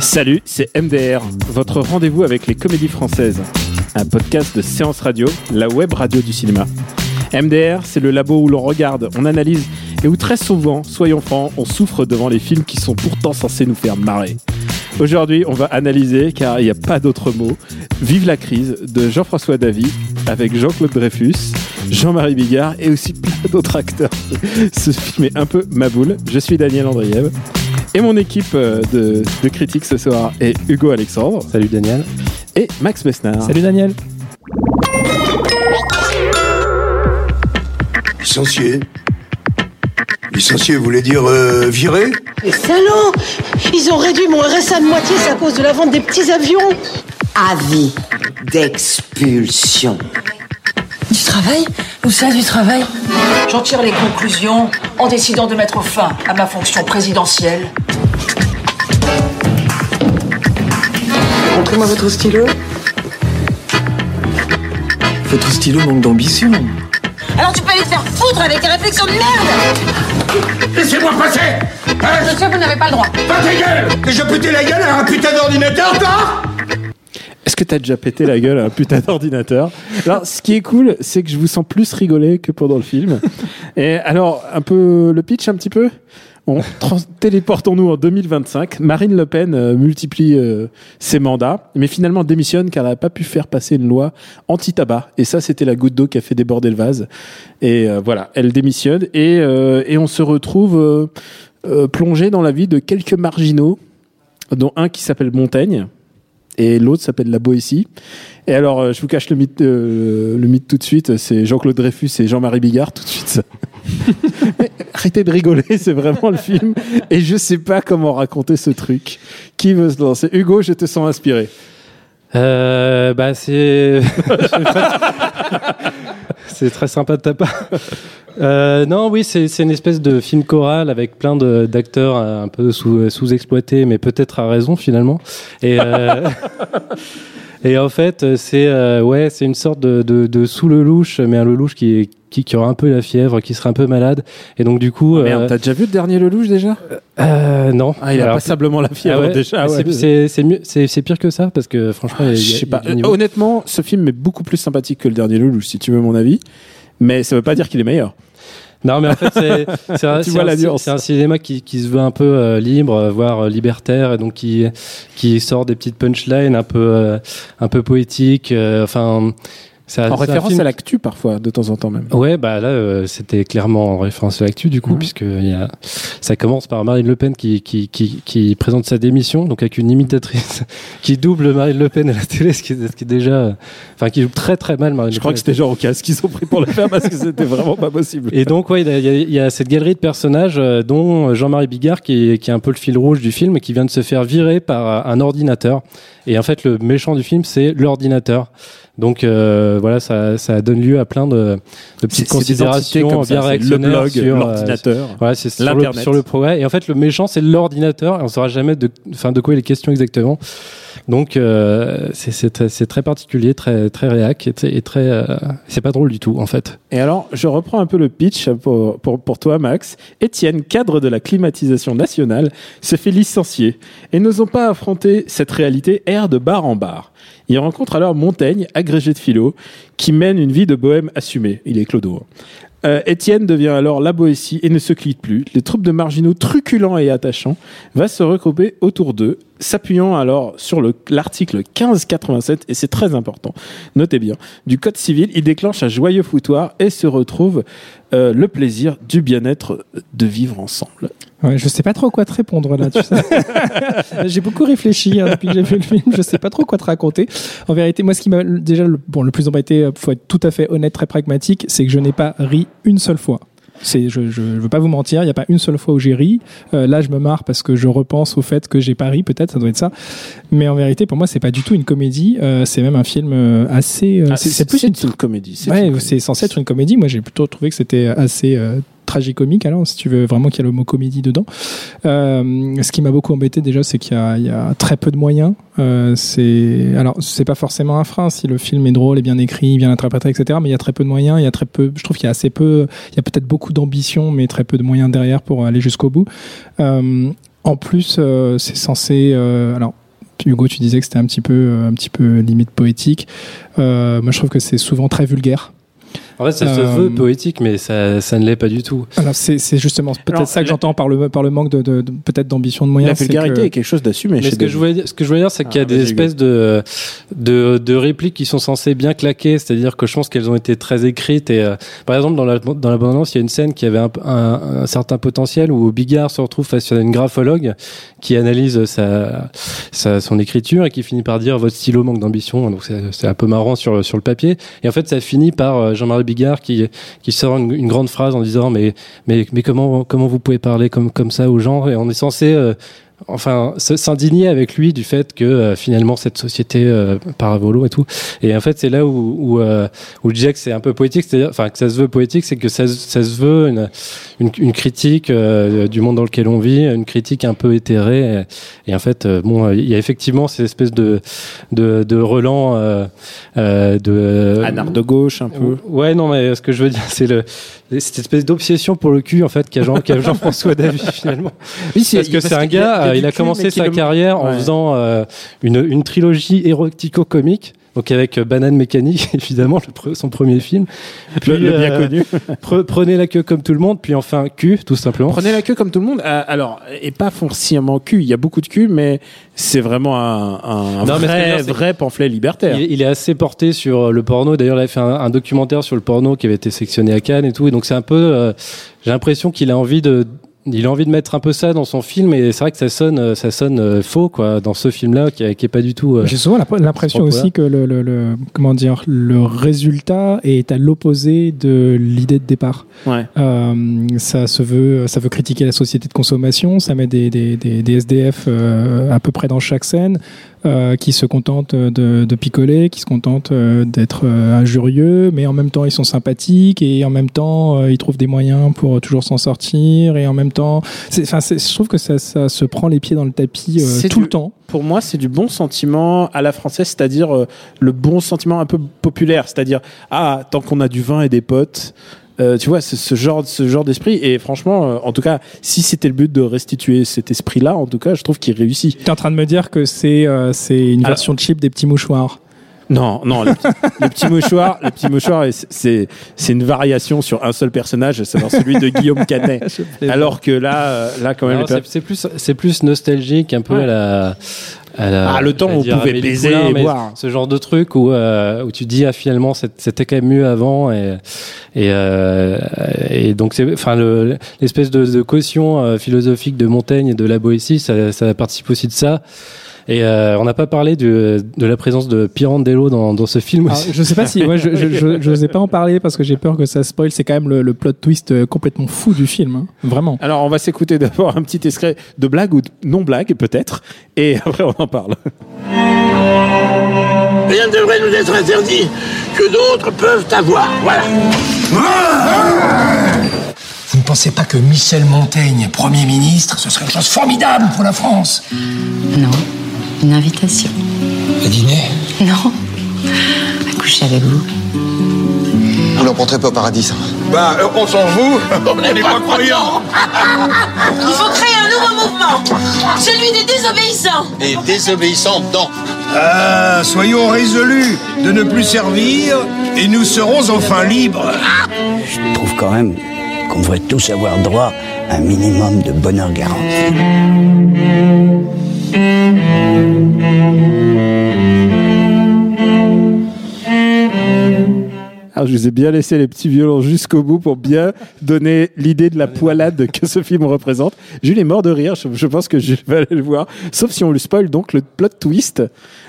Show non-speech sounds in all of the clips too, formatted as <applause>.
Salut, c'est MDR, votre rendez-vous avec les comédies françaises. Un podcast de séance radio, la web radio du cinéma. MDR, c'est le labo où l'on regarde, on analyse et où très souvent, soyons francs, on souffre devant les films qui sont pourtant censés nous faire marrer. Aujourd'hui, on va analyser, car il n'y a pas d'autre mot, Vive la crise de Jean-François Davy avec Jean-Claude Dreyfus, Jean-Marie Bigard et aussi <laughs> d'autres acteurs. Ce film est un peu ma boule. Je suis Daniel Andriev. Et mon équipe euh, de, de critiques ce soir est Hugo Alexandre. Salut Daniel. Et Max Besnard. Salut Daniel. Licencié Licencié voulait dire euh, viré Les salauds Ils ont réduit mon RSA de moitié, c'est à cause de la vente des petits avions Avis d'expulsion. Du travail Où ça, du travail J'en tire les conclusions en décidant de mettre fin à ma fonction présidentielle. Montrez-moi votre stylo. Votre stylo manque d'ambition. Alors tu peux aller te faire foutre avec tes réflexions de merde Laissez-moi passer Hein Monsieur, vous n'avez pas le droit. Pas ta gueule Que je pété la gueule à un putain d'ordinateur, toi Est-ce que t'as déjà pété la gueule à un putain d'ordinateur Alors, ce qui est cool, c'est que je vous sens plus rigoler que pendant le film. Et alors, un peu le pitch, un petit peu on téléportons-nous en 2025. Marine Le Pen euh, multiplie euh, ses mandats, mais finalement démissionne car elle n'a pas pu faire passer une loi anti-tabac. Et ça, c'était la goutte d'eau qui a fait déborder le vase. Et euh, voilà, elle démissionne et, on se retrouve plongé dans la vie de quelques marginaux, dont un qui s'appelle Montaigne et l'autre s'appelle La Boétie. Et alors, euh, je vous cache le mythe, euh, le mythe tout de suite, c'est Jean-Claude Dreyfus et Jean-Marie Bigard tout de suite. <laughs> ça. Arrêtez de rigoler, <laughs> c'est vraiment le film. Et je sais pas comment raconter ce truc. Qui veut se lancer? Hugo, je te sens inspiré. Euh, bah c'est <laughs> c'est très sympa de ta part. <laughs> Euh, non, oui, c'est une espèce de film choral avec plein d'acteurs euh, un peu sous sous exploités, mais peut-être à raison finalement. Et euh, <laughs> et en fait, c'est euh, ouais, c'est une sorte de, de, de sous le louche, mais un lelouch qui est qui, qui aura un peu la fièvre, qui serait un peu malade. Et donc du coup, Merde, euh, t'as déjà vu le dernier Lelouch déjà? euh, non. Ah, il a Alors, passablement la fièvre ah ouais, déjà. c'est- ouais. c'est pire que ça parce que franchement, il y a- Je sais pas. Euh. Honnêtement, ce film est beaucoup plus sympathique que le dernier Lelouch, si tu veux mon avis. Mais ça veut pas dire qu'il est meilleur. Non, mais en fait, <laughs> c'est un, cinéma qui, qui se veut un peu euh, libre, euh, voire euh, libertaire, et donc qui, qui sort des petites punchlines un peu, euh, un peu poétiques. euh, enfin, ça, En référence film- à l'actu parfois, de temps en temps même. Ouais, bah là, euh, c'était clairement en référence à l'actu, du coup, puisque il y a, ça commence par Marine Le Pen qui, qui, qui, qui présente sa démission, donc avec une imitatrice <laughs> qui double Marine Le Pen à la télé, ce qui, est- ce qui est déjà, enfin, qui joue très très mal Marine Je Le crois Pen que à la c'était genre au casque qu'ils ont pris pour le faire parce que c'était vraiment pas possible. et donc, ouais, il y, a- il y y a cette galerie de personnages, euh, dont Jean-Marie Bigard, qui est, qui est un peu le fil rouge du film, et qui vient de se faire virer par euh, un ordinateur. Et en fait, le méchant du film, c'est l'ordinateur. Donc euh, voilà, ça, ça donne lieu à plein de, de petites considérations comme bien ça, le blog, sur euh, l'ordinateur. voilà, c'est sur sur le progrès. Et en fait, le méchant, c'est l'ordinateur. Et on saura jamais de, enfin, de quoi il est question exactement. Donc, euh, c'est- très, très particulier, très, très réac et, très- euh, c'est pas drôle du tout, en fait. Et alors, je reprends un peu le pitch pour, pour, pour toi, Max. Étienne, cadre de la climatisation nationale, se fait licencier et n'osant pas affronter cette réalité, erre de bar en bar. Il rencontre alors Montaigne, agrégé de philo, qui mène une vie de bohème assumée. Il est clodo. hein. Euh, Étienne devient alors la Boétie et ne se quitte plus. Les troupes de marginaux truculents et attachants va se regrouper autour d'eux, s'appuyant alors sur le- l'article 1587, et c'est très important, notez bien, du Code civil, il déclenche un joyeux foutoir et se retrouve euh, le plaisir du bien-être de vivre ensemble. Ouais, je sais pas trop quoi te répondre là. Tu sais. <laughs> j'ai beaucoup réfléchi hein, depuis que j'ai vu le film. Je sais pas trop quoi te raconter. En vérité, moi, ce qui m'a déjà le, bon, le plus embêté, faut être tout à fait honnête, très pragmatique, c'est que je n'ai pas ri une seule fois. C'est, je, je, veux pas vous mentir, il n'y a pas une seule fois où j'ai ri. Euh, là, je me marre parce que je repense au fait que j'ai pas ri, peut-être, ça doit être ça. Mais en vérité, pour moi, c'est pas du tout une comédie. Euh, c'est même un film euh, assez. Euh, Ah, c'est, plus une. une comédie. c'est Ouais, c'est censé être une comédie. Moi, j'ai plutôt trouvé que c'était assez euh, tragicomique. Alors, si tu veux vraiment qu'il y a le mot comédie dedans. Euh, ce qui m'a beaucoup embêté déjà, c'est qu'il y a, très peu de moyens. Euh, c'est alors, c'est pas forcément un frein si le film est drôle et bien écrit, bien interprété, etc. Mais il y a très peu de moyens. Il y a très peu. Je trouve qu'il y a assez peu. Il y a peut-être beaucoup d'ambition, mais très peu de moyens derrière pour aller jusqu'au bout. Euh, en plus, euh, c'est censé. alors. Hugo, tu disais que c'était un petit peu, un petit peu limite poétique. Moi, je trouve que c'est souvent très vulgaire. En fait, ça se Euh, veut poétique, mais ça, ça ne l'est pas du tout. C'est c'est justement peut-être ça que j'entends par le par le manque de, de, de- peut-être d'ambition de moyens. La vulgarité que- est quelque chose d'assumé. Mais ce que, je voulais dire, ce que je voulais dire, c'est qu'il y a Ah, des espèces de, de, de répliques qui sont censées bien claquer, c'est-à-dire que je pense qu'elles ont été très écrites. Et euh, par exemple, dans la dans la bande-annonce, il y a une scène qui avait un, un, un certain potentiel où Bigard se retrouve face à une graphologue qui analyse sa, sa son écriture et qui finit par dire votre stylo manque d'ambition. Donc c'est c'est un peu marrant sur sur le papier. Et en fait, ça finit par euh, Bigard qui sort une, grande phrase en disant mais mais comment comment vous pouvez parler comme comme ça aux gens? Et on est censé euh, enfin s'indigner avec lui du fait que euh, finalement cette société euh, part à volo et tout et en fait c'est là où où, euh, où que c'est un peu poétique c'est-à-dire enfin que ça se veut poétique c'est que ça, se- ça se veut une une, une critique euh, du monde dans lequel on vit une critique un peu éthérée et, et en fait euh, bon il y a effectivement ces espèces de de, de relents euh, euh, de Un art de gauche, un peu. Ouais, non, mais ce que je veux dire, c'est le cette espèce d'obsession pour le cul en fait qu'a Jean, qu'a Jean-François Davy finalement. Oui, c'est- Parce que c'est un gars, il a du il a cul, commencé sa le- carrière en faisant euh, une, une trilogie érotico-comique. Donc avec euh, Banane Mécanique, <laughs> évidemment, le pre- son premier film. Puis, Le- le bien euh, connu. <laughs> pre- prenez la queue comme tout le monde, puis enfin cul, tout simplement. Prenez la queue comme tout le monde. Euh, alors, et pas forcément cul. Il y a beaucoup de cul, mais c'est vraiment un, un Non, vrai, dire, vrai pamphlet libertaire. Il, il est assez porté sur le porno. D'ailleurs, il a fait un, un documentaire sur le porno qui avait été sectionné à Cannes et tout. Et donc, c'est un peu. euh, J'ai l'impression qu'il a envie de. Il a envie de mettre un peu ça dans son film et c'est vrai que ça sonne, euh, ça sonne euh, faux quoi dans ce film-là qui, est- qui est pas du tout. euh, J'ai souvent l'impression aussi que le, le, le- comment dire le résultat est à l'opposé de l'idée de départ. Ouais. Euh, ça se veut, ça veut critiquer la société de consommation. Ça met des, des, des, des SDF euh, à peu près dans chaque scène. Euh, qui se contentent de, de picoler, qui se contentent euh, d'être euh, injurieux, mais en même temps ils sont sympathiques et en même temps ils trouvent des moyens pour toujours s'en sortir et en même temps, enfin, je trouve que ça, ça se prend les pieds dans le tapis tout du- le temps. Pour moi, c'est du bon sentiment à la française, c'est-à-dire le bon sentiment un peu populaire, c'est-à-dire ah tant qu'on a du vin et des potes. Euh, tu vois, ce genre, ce genre d'esprit. Et franchement, euh, en tout cas, si c'était le but de restituer cet esprit-là, en tout cas, je trouve qu'il réussit. Tu es en train de me dire que c'est euh, c'est une Alors- version cheap des petits mouchoirs. Non, non, les petits mouchoirs, les petits mouchoirs, c'est- c'est c'est une variation sur un seul personnage, savoir celui de Guillaume <laughs> Canet. Alors que là, euh, là quand même, c'est c'est plus, c'est plus nostalgique un peu Ouais. à la. à la- Ah, le temps où on pouvait baiser Poulain, et boire. Ce genre de truc où euh, où tu dis ah finalement c'est- c'était quand même mieux avant et et euh, et donc c'est enfin le l'espèce de, de caution euh, philosophique de Montaigne et de la Boétie ça, ça participe aussi de ça. Et euh, on n'a pas parlé de, de la présence de Pirandello dans, dans ce film Alors, aussi. je sais pas si, moi, je, je, je, je n'osais pas en parler parce que j'ai peur que ça spoil. C'est quand même le, le plot twist euh, complètement fou du film, hein. vraiment. Alors, on va s'écouter d'abord un petit extrait de blague ou de non-blague, peut-être, et <laughs> après, on en parle. Rien ne devrait nous être interdit que d'autres peuvent avoir. Voilà. Vous ne pensez pas que Michel Montaigne, Premier ministre, ce serait une chose formidable pour la France? Non, une invitation. À dîner Non, à coucher avec vous. Vous n'en pas au paradis, ça. Bah, euh, on s'en fout. <laughs> On n'est pas croyants. Il faut créer un nouveau mouvement, celui des désobéissants. Et désobéissant dans. Ah, soyons résolus de ne plus servir et nous serons enfin libres. Je trouve quand même qu'on devrait tous avoir droit à un minimum de bonheur garanti. and Alors, je vous ai bien laissé les petits violons jusqu'au bout pour bien donner l'idée de la poilade que ce film représente. Jules est mort de rire. Je, je pense que Jules va aller le voir. Sauf si on lui spoil donc le plot twist.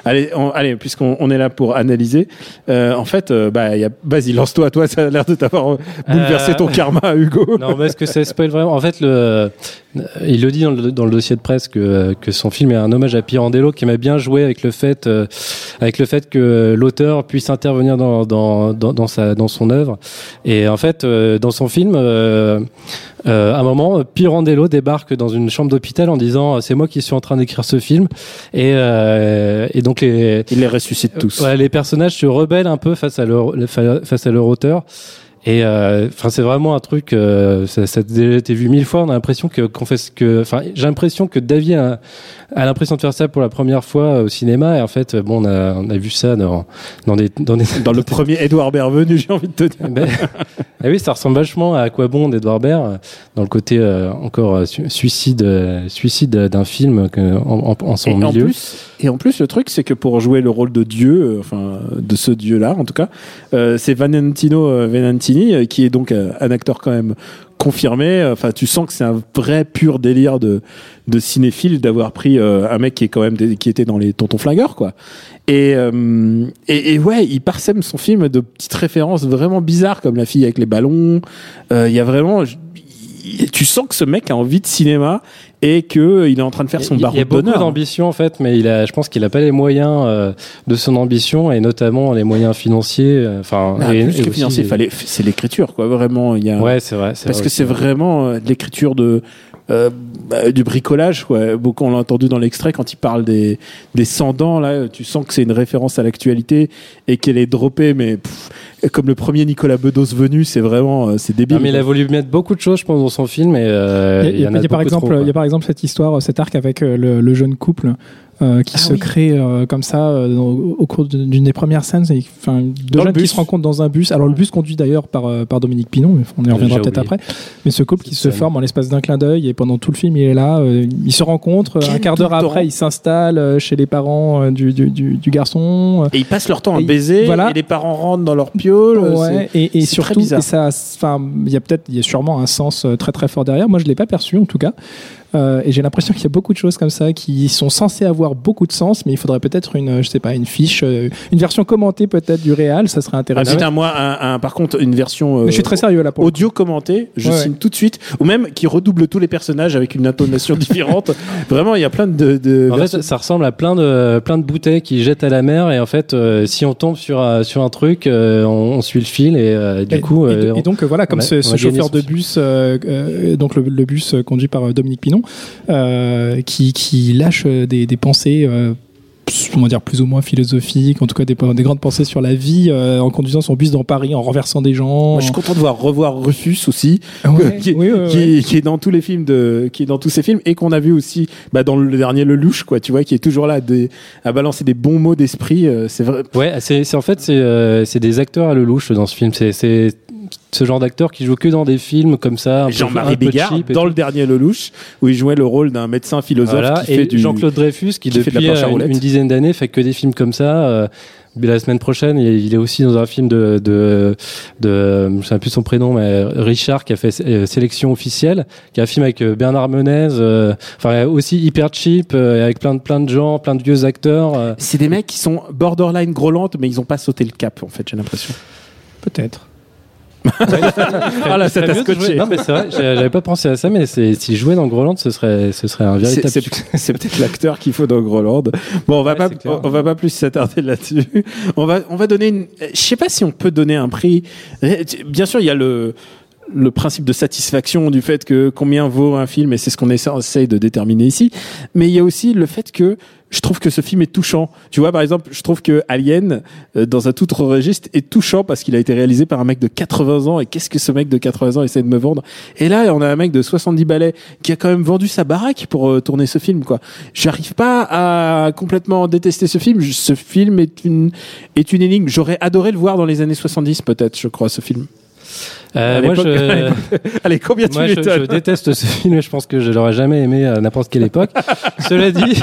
Allez, on- allez puisqu'on on est là pour analyser. Euh, en fait, euh, bah, il y a, vas-y, lance-toi. Toi, ça a l'air de t'avoir euh, bouleversé Euh, ton <laughs> karma, Hugo. Non, mais est-ce que ça spoil vraiment? En fait, le, il le dit dans le, dans le dossier de presse que, que son film est un hommage à Pirandello, qui m'a bien joué avec le fait, euh, avec le fait que l'auteur puisse intervenir dans, dans, dans, dans sa, dans son œuvre. Et en fait, euh, dans son film, euh, euh, à un moment, Pirandello débarque dans une chambre d'hôpital en disant c'est moi qui suis en train d'écrire ce film. Et, euh, et donc les, il les ressuscite tous. Ouais, les personnages se rebellent un peu face à leur fa- face à leur auteur. Et euh, enfin, c'est vraiment un truc. euh, ça, ça a déjà été vu mille fois. On a l'impression que qu'on fait ce que. Enfin, j'ai l'impression que David a, a l'impression de faire ça pour la première fois au cinéma. Et en fait, bon, on a on a vu ça dans dans des dans des Dans le <laughs> premier Edouard Bienvenu, j'ai envie de te dire. ben, <laughs> ah oui, ça ressemble vachement à Quoi bon d'Edouard Baird, euh, dans le côté euh, encore euh, su- suicide, euh, suicide d'un film que, en, en, en son et en milieu. plus, et en plus, le truc, c'est que pour jouer le rôle de Dieu, euh, enfin de ce Dieu-là, en tout cas, euh, c'est Valentino euh, Euh, qui est donc euh, un acteur quand même confirmé. Enfin, tu sens que c'est un vrai pur délire de cinéphile d'avoir pris euh, un mec qui est quand même qui était dans les Tontons flingueurs, quoi. Et, et ouais, il parsème son film de petites références vraiment bizarres comme la fille avec les ballons. Il y a vraiment tu sens que ce mec a envie de cinéma et que il est en train de faire son barreau Il y a beaucoup d'ambition en fait, mais il a, je pense qu'il n'a pas les moyens euh, de son ambition et notamment les moyens financiers. euh, Enfin, plus et que financier, fallait, c'est l'écriture, quoi. Vraiment, il y a. Ouais, c'est vrai. c'est Parce vrai que c'est vraiment euh, de l'écriture de euh, bah, du bricolage, quoi. Beaucoup on l'a entendu dans l'extrait quand il parle des des cendants là. Tu sens que c'est une référence à l'actualité et qu'elle est droppée, mais pff, comme le premier Nicolas Bedos venu, c'est vraiment euh, c'est débile. Non, mais il a voulu mettre beaucoup de choses, je pense, dans son film. Et, euh, Il y a, par exemple, trop, il y a par exemple cette histoire, cet arc avec euh, le, le jeune couple euh, qui Ah se oui. crée euh, comme ça euh, au, au cours d'une des premières scènes. Enfin, deux jeunes qui bus. se rencontrent dans un bus. Alors le bus conduit d'ailleurs par euh, par Dominique Pinon, mais on y reviendra peut-être après. Mais ce couple qui se forme en l'espace d'un clin d'œil et pendant tout le film il est là, euh, ils se rencontrent. Quel un quart d'heure après, ils s'installent chez les parents euh, du, du, du, du garçon. Et ils passent leur temps à Et- baiser, voilà. et les parents rentrent dans leur piole. Euh, Ouais, et, surtout, il y a peut-être, il y a sûrement un sens euh, très très fort derrière. Moi, je l'ai pas perçu en tout cas, Euh, et j'ai l'impression qu'il y a beaucoup de choses comme ça qui sont censées avoir beaucoup de sens, mais il faudrait peut-être une, euh, je sais pas, une fiche, euh, une version commentée peut-être du réal, ça serait Ah, intéressant. putain, moi, un, un- par contre, une version euh, je suis très sérieux là pour. audio commentée, je Ouais, signe ouais. tout de suite, ou même qui redouble tous les personnages avec une intonation <laughs> différente. Vraiment, il y a plein de. de En fait, ça ressemble à plein de plein de bouteilles qui jettent à la mer et en fait, euh, si on tombe sur un- sur un truc, euh, on, on suit le fil et euh, du Et- coup, et, euh, et donc voilà, comme a- ce, chauffeur de bus, euh, euh, donc le, le bus conduit par Dominique Pinon, qui, qui lâche euh, des, des pensées. euh, on va dire plus ou moins philosophiques, en tout cas des, des grandes pensées sur la vie, euh, en conduisant son bus dans Paris, en renversant des gens. Moi, je suis content de voir revoir Rufus aussi, Ouais, <laughs> qui, oui, ouais, qui- ouais. qui est dans tous les films de, qui est dans tous ces films et qu'on a vu aussi bah, dans le dernier Lelouch, quoi. Tu vois, qui est toujours là à, des- à balancer des bons mots d'esprit. euh, c'est vrai. Ouais, c'est en fait c'est euh, des acteurs à le louche dans ce film. C'est ce genre d'acteur qui joue que dans des films comme ça. Jean-Marie et dans tout. le dernier Lelouch où il jouait le rôle d'un médecin philosophe Voilà, qui et fait du Jean-Claude Dreyfus qui, qui fait de la depuis euh, une, une dizaine d'années fait que des films comme ça. euh, la semaine prochaine, il est aussi dans un film de, de, de je sais plus son prénom, mais Richard qui a fait euh, Sélection officielle, qui est un film avec Bernard Menez, euh, enfin aussi hyper cheap, euh, avec plein de plein de gens, plein de vieux acteurs. euh. C'est des mecs qui sont borderline grolantes, mais ils ont pas sauté le cap, en fait, j'ai l'impression. Peut-être. Ah là, ça t'a scotché. Non mais c'est vrai, j'avais pas pensé à ça, mais c'est s'il jouait dans Groland, ce serait ce serait un véritable c'est- peut-être l'acteur qu'il faut dans Groland. Bon, on va Ouais, pas, clair. on va pas plus s'attarder là-dessus. On va, on va donner une, je sais pas si on peut donner un prix. Bien sûr, il y a le, le principe de satisfaction du fait que combien vaut un film et c'est ce qu'on essa- essaye de déterminer ici. Mais il y a aussi le fait que je trouve que ce film est touchant. Tu vois, par exemple, je trouve que Alien, euh, dans un tout autre registre, est touchant parce qu'il a été réalisé par un mec de 80 ans. Et qu'est-ce que ce mec de 80 ans essaie de me vendre? Et là, on a un mec de 70 balais qui a quand même vendu sa baraque pour euh, tourner ce film, quoi. J'arrive pas à complètement détester ce film. Ce film est une est une énigme. J'aurais adoré le voir dans les années 70, peut-être, je crois, ce film. Euh, moi, je, <laughs> Allez, combien tu moi, je, je déteste ce film et je pense que je l'aurais jamais aimé à n'importe quelle époque. <laughs> Cela dit,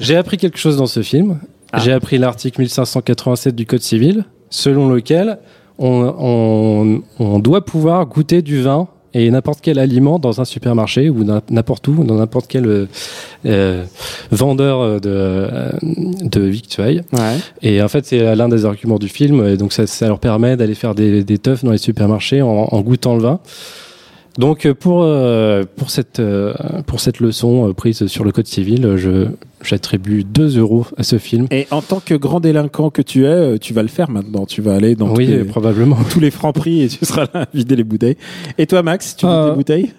j'ai appris quelque chose dans ce film. Ah. J'ai appris l'article 1587 du Code civil, selon lequel on, on, on doit pouvoir goûter du vin et n'importe quel aliment dans un supermarché ou n'im- n'importe où, dans n'importe quel euh, euh, vendeur de, euh, de victuailles. Ouais. Et en fait, c'est l'un des arguments du film. Et donc, ça, ça leur permet d'aller faire des, des teufs dans les supermarchés en, en goûtant le vin. Donc, euh, pour, euh, pour, cette, euh, pour cette leçon euh, prise sur le code civil, euh, je, j'attribue 2 euros à ce film. Et en tant que grand délinquant que tu es, tu vas le faire maintenant. Tu vas aller dans Oui, tous, les, probablement. tous les francs prix et tu seras là à vider les bouteilles. Et toi, Max, tu vides Euh, les bouteilles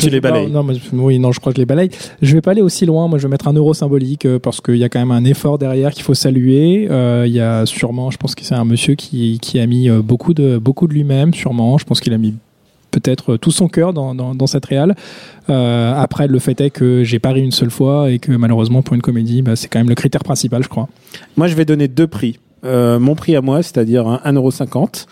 Tu les balayes Non, non, mais- oui, non, je crois que je les balaye. Je vais pas aller aussi loin. Moi, je vais mettre un euro symbolique parce qu'il y a quand même un effort derrière qu'il faut saluer. Euh, Il y a sûrement, je pense que c'est un monsieur qui, qui a mis beaucoup de, beaucoup de lui-même, sûrement. Je pense qu'il a mis peut-être tout son cœur dans, cette réal. Euh, après, le fait est que j'ai pas ri une seule fois et que malheureusement, pour une comédie, bah, c'est quand même le critère principal, je crois. Moi, je vais donner deux prix. Euh, mon prix à moi, c'est-à-dire un 1,50€.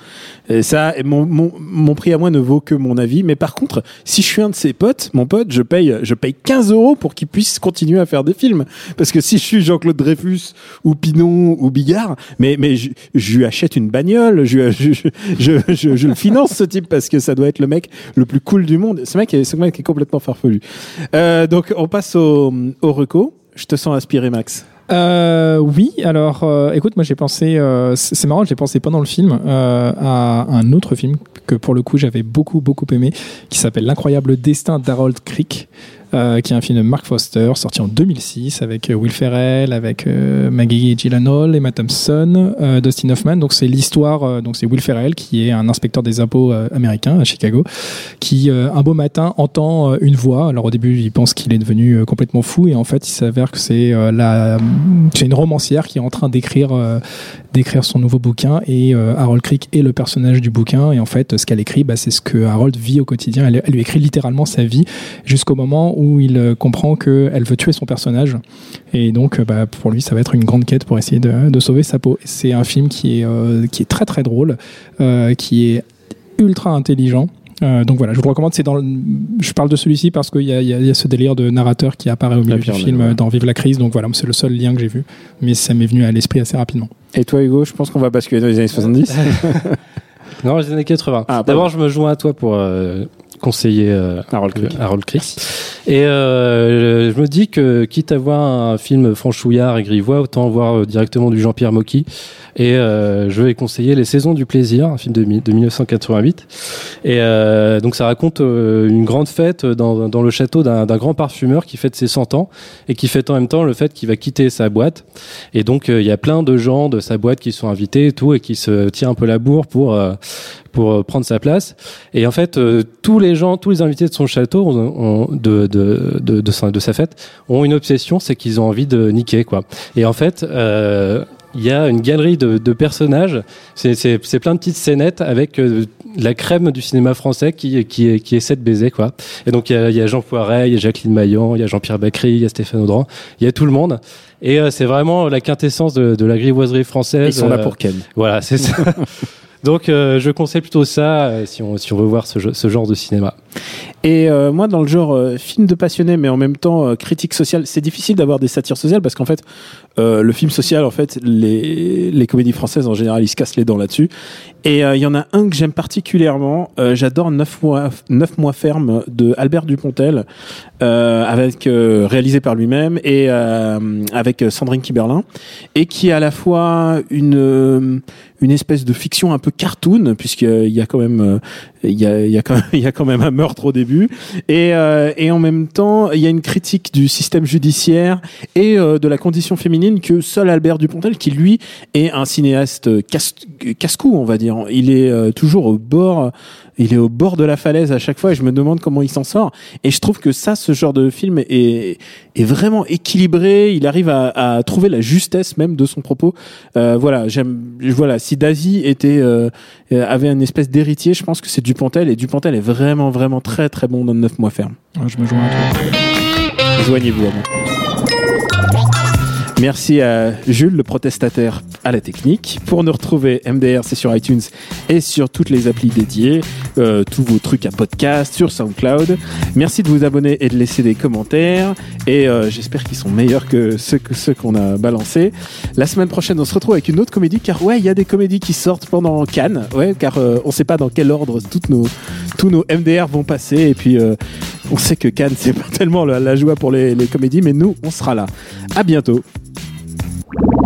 Et ça, mon, mon, mon prix à moi ne vaut que mon avis. Mais par contre, si je suis un de ses potes, mon pote, je paye, je paye 15 euros pour qu'il puisse continuer à faire des films. Parce que si je suis Jean-Claude Dreyfus ou Pinon ou Bigard, mais, mais je, je lui achète une bagnole, je, je, je, je, le finance ce type parce que ça doit être le mec le plus cool du monde. Ce mec, ce mec est complètement farfelu. Euh, donc, on passe au, au reco. Je te sens inspiré, Max. Euh, oui, alors euh, écoute, moi j'ai pensé, euh, c'est marrant, j'ai pensé pendant le film euh, à un autre film que pour le coup j'avais beaucoup beaucoup aimé, qui s'appelle L'incroyable destin d'Harold Crick, euh, qui est un film de Mark Foster sorti en 2006 avec euh, Will Ferrell, avec euh, Maggie Gyllenhaal, Emma Thompson, euh, Dustin Hoffman. Donc c'est l'histoire, euh, donc c'est Will Ferrell qui est un inspecteur des impôts euh, américain à Chicago, qui un beau matin entend une voix. Alors au début il pense qu'il est devenu complètement fou et en fait il s'avère que c'est la c'est une romancière qui est en train d'écrire d'écrire son nouveau bouquin et euh, Harold Crick est le personnage du bouquin et en fait ce qu'elle écrit bah, c'est ce que Harold vit au quotidien. Elle, lui écrit littéralement sa vie jusqu'au moment où il euh, comprend qu'elle veut tuer son personnage. Et donc euh, bah, pour lui ça va être une grande quête pour essayer de, de sauver sa peau. C'est un film qui est qui est très très drôle qui est ultra intelligent euh, donc voilà, je vous le recommande. C'est dans. le- Je parle de celui-ci parce qu'il y a, il y a- il y a ce délire de narrateur qui apparaît au milieu du film ouais. dans Vive la crise. Donc voilà, c'est le seul lien que j'ai vu, mais ça m'est venu à l'esprit assez rapidement. Et toi, Hugo, je pense qu'on va basculer dans les années 70. <laughs> Non, les années 80. Ah, D'abord, je me joins à toi pour euh, conseiller euh, Harold Crick. Et euh, je me dis que quitte à voir un film franchouillard et grivois, autant voir euh, directement du Jean-Pierre Mocky. Et euh, je vais conseiller Les Saisons du plaisir, un film de, de 1988. Et euh, donc ça raconte euh, une grande fête dans, dans le château d'un grand parfumeur qui fête ses 100 ans et qui fête en même temps le fait qu'il va quitter sa boîte. Et donc euh, il y a plein de gens de sa boîte qui sont invités et tout et qui se tirent un peu la bourre pour pour prendre sa place. Et en fait, tous les gens, tous les invités de son château, ont, ont- de, de, de, sa, de sa fête, ont une obsession, c'est qu'ils ont envie de niquer, quoi. Et en fait, euh, il y a une galerie de, de personnages. C'est, plein de petites scénettes avec euh, la crème du cinéma français qui, qui, qui essaie de baiser, quoi. Et donc, il y a, il y a Jean Poiret, il y a Jacqueline Maillan, il y a Jean-Pierre Bacry, il y a Stéphane Audran, il y a tout le monde. Et euh, c'est vraiment la quintessence de, de la grivoiserie française. Ils sont là pour Ken. Voilà, c'est ça. <laughs> Donc, euh, je conseille plutôt ça euh, si, on, si on veut voir ce, jeu- ce genre de cinéma. Et euh, moi, dans le genre euh, film de passionné, mais en même temps euh, critique sociale, c'est difficile d'avoir des satires sociales parce qu'en fait, le film social, en fait, les, les comédies françaises en général, ils se cassent les dents là-dessus. Et il y en a un que j'aime particulièrement. J'adore 9 mois, 9 mois de Albert Dupontel, avec réalisé par lui-même et avec Sandrine Kiberlin, et qui est à la fois une une espèce de fiction un peu cartoon puisqu'il y a quand même il y a, <laughs> il y a quand même un meurtre au début et euh, et en même temps il y a une critique du système judiciaire et euh, de la condition féminine que seul Albert Dupontel qui lui est un cinéaste casse casse-cou on va dire. Il est euh, toujours au bord il est au bord de la falaise à chaque fois et je me demande comment il s'en sort. Et je trouve que ça ce genre de film est est vraiment équilibré. Il arrive à, à trouver la justesse même de son propos. Euh, voilà j'aime voilà si Daisy était euh, euh, avait une espèce d'héritier je pense que c'est Dupontel et Dupontel est vraiment vraiment très très bon dans 9 mois ferme. Je me joins à toi. joignez-vous à moi merci à Jules le protestataire à la technique. Pour nous retrouver, MDR, c'est sur iTunes et sur toutes les applis dédiées, euh, tous vos trucs à podcast, sur SoundCloud. Merci de vous abonner et de laisser des commentaires. Et euh, j'espère qu'ils sont meilleurs que ceux que ceux qu'on a balancés. La semaine prochaine, on se retrouve avec une autre comédie, car ouais, il y a des comédies qui sortent pendant Cannes, ouais, car euh, on sait pas dans quel ordre toutes nos, tous nos MDR vont passer. Et puis, on sait que Cannes, c'est <laughs> pas tellement la, la joie pour les, les comédies, mais nous, on sera là. À bientôt. you.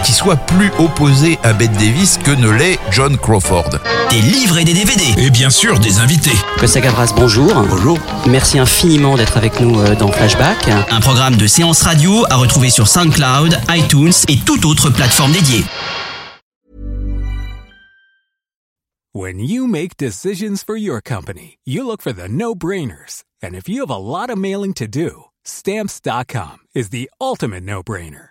qui soit plus opposé à Bette Davis que ne l'est John Crawford. Des livres et des DVD. Et bien sûr, des invités. Costa Gavras, bonjour. Bonjour. Merci infiniment d'être avec nous euh, dans Flashback. Un programme de séance radio à retrouver sur SoundCloud, iTunes et toute autre plateforme dédiée. When you make decisions for your company, you look for the no-brainers. And if you have a lot of mailing to do, stamps.com is the ultimate no-brainer.